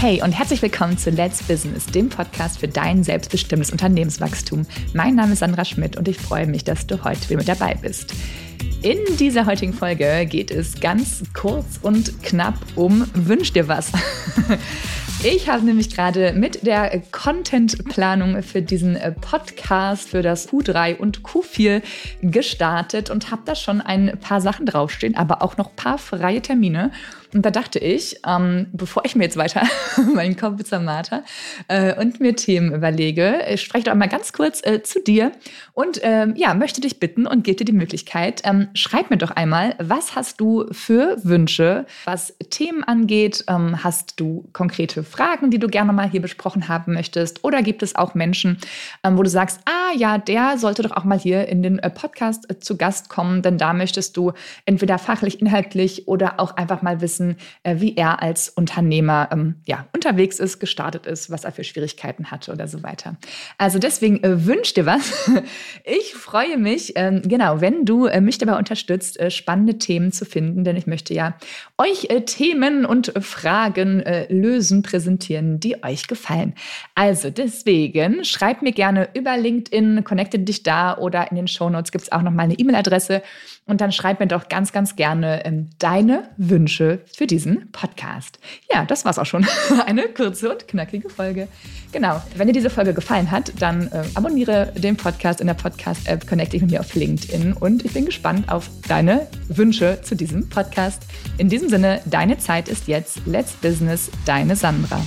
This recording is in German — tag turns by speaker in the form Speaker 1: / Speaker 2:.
Speaker 1: Hey und herzlich willkommen zu Let's Business, dem Podcast für dein selbstbestimmtes Unternehmenswachstum. Mein Name ist Sandra Schmidt und ich freue mich, dass du heute wieder mit dabei bist. In dieser heutigen Folge geht es ganz kurz und knapp um Wünsch dir was. Ich habe nämlich gerade mit der Contentplanung für diesen äh, Podcast für das Q3 und Q4 gestartet und habe da schon ein paar Sachen draufstehen, aber auch noch ein paar freie Termine. Und da dachte ich, ähm, bevor ich mir jetzt weiter meinen Kopf zermate äh, und mir Themen überlege, ich spreche doch mal ganz kurz äh, zu dir und ähm, ja, möchte dich bitten und gebe dir die Möglichkeit, ähm, schreib mir doch einmal, was hast du für Wünsche, was Themen angeht? Ähm, hast du konkrete Fragen, die du gerne mal hier besprochen haben möchtest? Oder gibt es auch Menschen, ähm, wo du sagst, ah ja, der sollte doch auch mal hier in den äh, Podcast äh, zu Gast kommen, denn da möchtest du entweder fachlich, inhaltlich oder auch einfach mal wissen, äh, wie er als Unternehmer ähm, ja, unterwegs ist, gestartet ist, was er für Schwierigkeiten hatte oder so weiter. Also deswegen äh, wünsch dir was. Ich freue mich, ähm, genau, wenn du äh, mich dabei unterstützt, äh, spannende Themen zu finden, denn ich möchte ja euch Themen und Fragen lösen, präsentieren, die euch gefallen. Also deswegen schreibt mir gerne über LinkedIn, connecte dich da oder in den Shownotes gibt es auch noch mal eine E-Mail-Adresse und dann schreib mir doch ganz, ganz gerne ähm, deine Wünsche für diesen Podcast. Ja, das war's auch schon. Eine kurze und knackige Folge. Genau. Wenn dir diese Folge gefallen hat, dann äh, abonniere den Podcast in der Podcast-App, connecte dich mit mir auf LinkedIn und ich bin gespannt auf deine Wünsche zu diesem Podcast. In diesem Sinne, deine Zeit ist jetzt. Let's Business, deine Sandra.